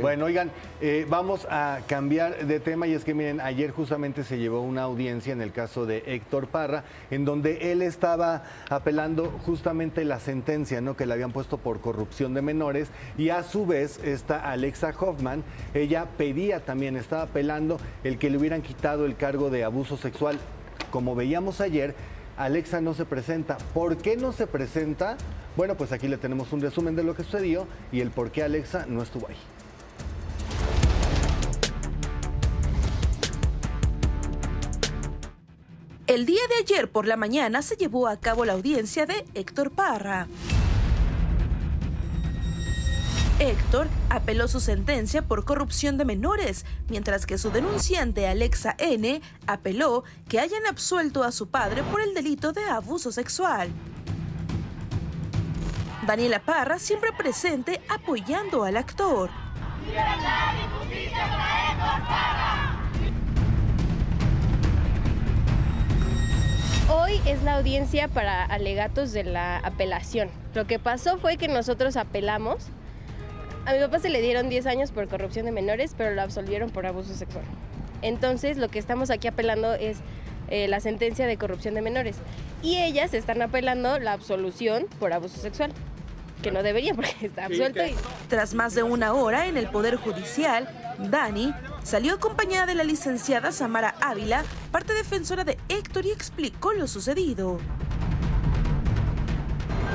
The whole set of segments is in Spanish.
Bueno, oigan, eh, vamos a cambiar de tema y es que miren, ayer justamente se llevó una audiencia en el caso de Héctor Parra, en donde él estaba apelando justamente la sentencia ¿no? que le habían puesto por corrupción de menores y a su vez está Alexa Hoffman, ella pedía también, estaba apelando el que le hubieran quitado el cargo de abuso sexual. Como veíamos ayer, Alexa no se presenta. ¿Por qué no se presenta? Bueno, pues aquí le tenemos un resumen de lo que sucedió y el por qué Alexa no estuvo ahí. El día de ayer por la mañana se llevó a cabo la audiencia de Héctor Parra. Héctor apeló su sentencia por corrupción de menores, mientras que su denunciante Alexa N apeló que hayan absuelto a su padre por el delito de abuso sexual. Daniela Parra siempre presente apoyando al actor. Hoy es la audiencia para alegatos de la apelación. Lo que pasó fue que nosotros apelamos. A mi papá se le dieron 10 años por corrupción de menores, pero lo absolvieron por abuso sexual. Entonces, lo que estamos aquí apelando es eh, la sentencia de corrupción de menores. Y ellas están apelando la absolución por abuso sexual, que no debería porque está absuelto. Tras más de una hora en el Poder Judicial, Dani salió acompañada de la licenciada Samara Ávila, parte defensora de Héctor, y explicó lo sucedido.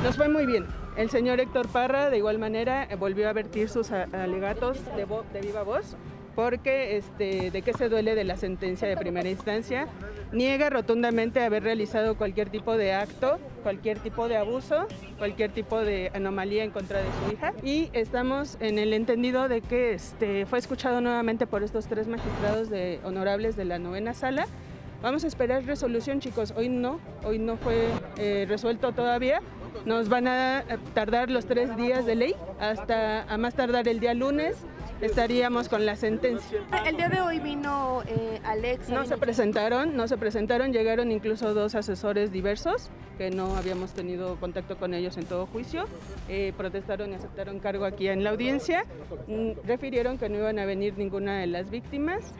Nos fue muy bien. El señor Héctor Parra, de igual manera, eh, volvió a vertir sus alegatos de viva voz, porque este, de qué se duele de la sentencia de primera instancia. Niega rotundamente haber realizado cualquier tipo de acto, cualquier tipo de abuso, cualquier tipo de anomalía en contra de su hija. Y estamos en el entendido de que este, fue escuchado nuevamente por estos tres magistrados de, honorables de la novena sala. Vamos a esperar resolución, chicos. Hoy no, hoy no fue eh, resuelto todavía. Nos van a tardar los tres días de ley, hasta a más tardar el día lunes estaríamos con la sentencia. El día de hoy vino eh, Alexa. No se presentaron, no se presentaron, llegaron incluso dos asesores diversos que no habíamos tenido contacto con ellos en todo juicio, eh, protestaron y aceptaron cargo aquí en la audiencia, Mm, refirieron que no iban a venir ninguna de las víctimas.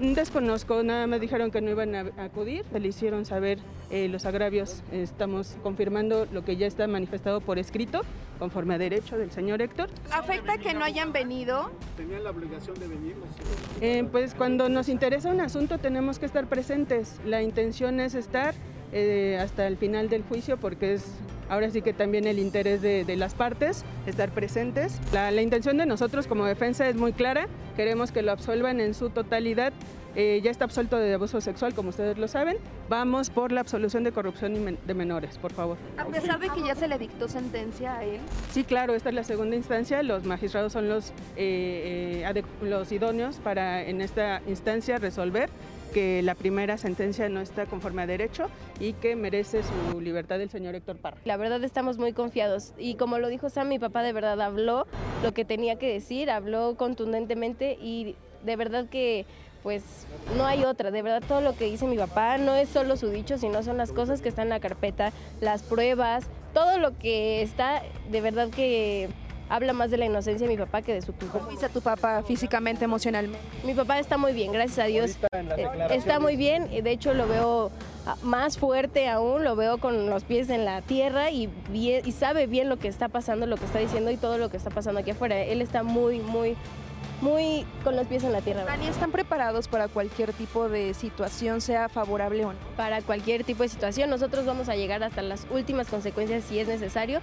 Desconozco, nada más dijeron que no iban a acudir, le hicieron saber eh, los agravios, estamos confirmando lo que ya está manifestado por escrito, conforme a derecho del señor Héctor. ¿Afecta que no hayan venido? Eh, pues cuando nos interesa un asunto tenemos que estar presentes. La intención es estar eh, hasta el final del juicio porque es ahora sí que también el interés de, de las partes, estar presentes. La, la intención de nosotros como defensa es muy clara, queremos que lo absuelvan en su totalidad. Eh, ya está absuelto de abuso sexual, como ustedes lo saben. Vamos por la absolución de corrupción de menores, por favor. A pesar de que ya se le dictó sentencia a él. Sí, claro, esta es la segunda instancia. Los magistrados son los, eh, eh, los idóneos para en esta instancia resolver que la primera sentencia no está conforme a derecho y que merece su libertad el señor Héctor Parra. La verdad estamos muy confiados y como lo dijo Sam, mi papá de verdad habló lo que tenía que decir, habló contundentemente y de verdad que pues no hay otra, de verdad todo lo que dice mi papá no es solo su dicho, sino son las cosas que están en la carpeta, las pruebas, todo lo que está, de verdad que habla más de la inocencia de mi papá que de su culpa. ¿Cómo dice tu papá físicamente, emocionalmente? Mi papá está muy bien, gracias a Dios. Eh, Está muy bien, de hecho lo veo ah, más fuerte aún, lo veo con los pies en la tierra y, bien- y sabe bien lo que está pasando, lo que está diciendo y todo lo que está pasando aquí afuera. Él está muy, muy, muy con los pies en la tierra. Dani, ¿están preparados para cualquier tipo de situación, sea favorable o no? Para cualquier tipo de situación, nosotros vamos a llegar hasta las últimas consecuencias si es necesario.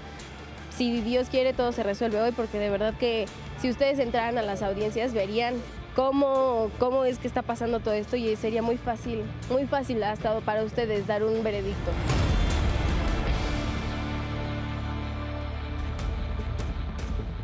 Si Dios quiere, todo se resuelve hoy, porque de verdad que si ustedes entraran a las audiencias verían cómo, cómo es que está pasando todo esto y sería muy fácil, muy fácil hasta para ustedes dar un veredicto.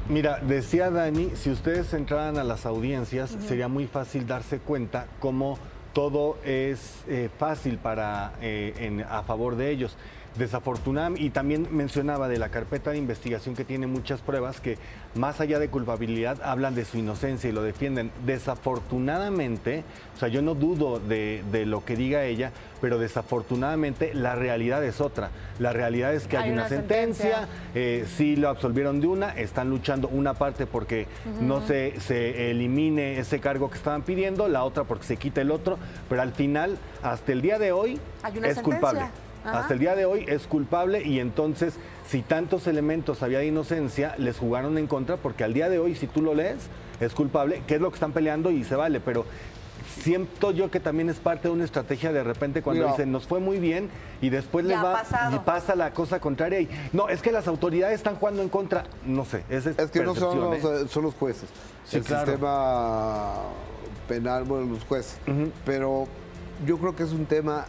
Mira, decía Dani, si ustedes entraran a las audiencias, sería muy fácil darse cuenta cómo todo es eh, fácil para, eh, en- a favor de ellos. Desafortunadamente, y también mencionaba de la carpeta de investigación que tiene muchas pruebas que más allá de culpabilidad hablan de su inocencia y lo defienden. Desafortunadamente, o sea, yo no dudo de, de lo que diga ella, pero desafortunadamente la realidad es otra. La realidad es que hay, Hay una, una sentencia, sentencia. eh, sí lo absolvieron de una, están luchando una parte porque no se, se elimine ese cargo que estaban pidiendo, la otra porque se quita el otro, pero al final, hasta el día de hoy, Hay una es sentencia. culpable. Ajá. Hasta el día de hoy es culpable y entonces si tantos elementos había de inocencia, les jugaron en contra porque al día de hoy, si tú lo lees, es culpable, que es lo que están peleando y se vale, pero siento yo que también es parte de una estrategia de repente cuando dicen nos fue muy bien y después les Ya va pasado. y pasa la cosa contraria y no, es que las autoridades están jugando en contra, no sé, esa es Es que no son los, ¿eh? eh, son los jueces. Sí, el claro. sistema penal, bueno, los jueces. Pero yo creo que es un tema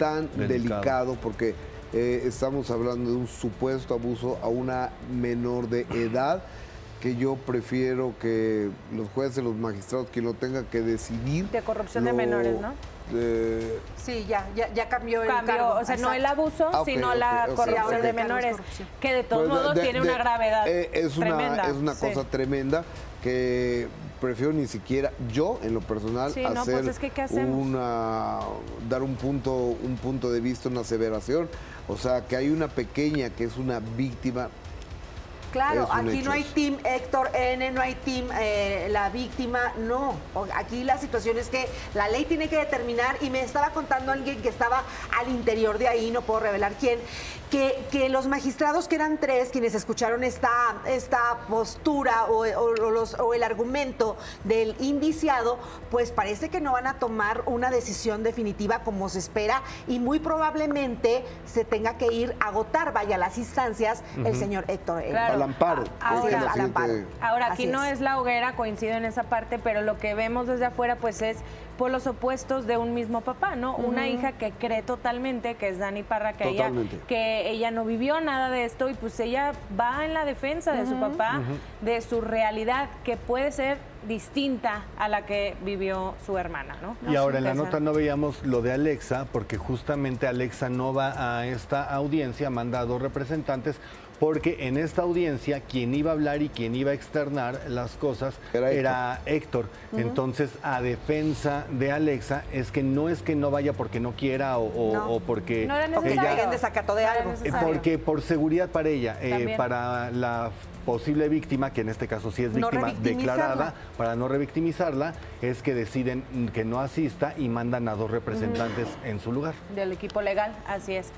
tan Delicado. delicado, porque eh, estamos hablando de un supuesto abuso a una menor de edad que yo prefiero que los jueces, los magistrados, quien lo tenga que decidir. De corrupción de menores, ¿no? eh, Sí, ya, ya, ya cambió, el Cambió, cargo. o sea, no el abuso, Ah, sino la corrupción de el menores, corrupción. que de todos Pues, modos de- tiene de- una gravedad eh, es una, tremenda. Es una sí. cosa tremenda que prefiero ni siquiera yo, en lo personal, Sí, no, hacer pues es que, ¿qué hacemos? una dar un punto, un punto de vista, una aseveración. O sea, que hay una pequeña que es una víctima. Claro, aquí hecho no hay team Héctor N, no hay team eh, la víctima, no. Aquí la situación es que la ley tiene que determinar, y me estaba contando alguien que estaba al interior de ahí, no puedo revelar quién, que, que los magistrados, que eran tres, quienes escucharon esta, esta postura o, o los- o el argumento del indiciado, pues parece que no van a tomar una decisión definitiva como se espera y muy probablemente se tenga que ir a agotar, vaya, las instancias, el señor Héctor N. Claro. Al amparo. Ahora- Es que al la siguiente- amparo. Ahora, aquí Así no es. es. la hoguera, coincido en esa parte, pero lo que vemos desde afuera, pues es por los opuestos de un mismo papá, ¿no? Una hija que cree totalmente, que es Dani Parra, que ella, que ella no vivió nada de esto y pues ella va en la defensa de su papá, de su realidad, que puede ser distinta a la que vivió su hermana, ¿no? Y ahora en la nota no veíamos lo de Alexa, porque justamente Alexa no va a esta audiencia, manda a dos representantes, porque en esta audiencia quien iba a hablar y quien iba a externar las cosas Era era, Héctor. Héctor. Entonces, a defensa de Alexa, es que no es que no vaya porque no quiera o, o- No. o porque No era Porque necesario. ella en desacato de algo. eh. Porque por seguridad para ella, eh, para la posible víctima, que en este caso sí es víctima declarada, para no revictimizarla, es que deciden que no asista y mandan a dos representantes en su lugar. Del equipo legal, así es.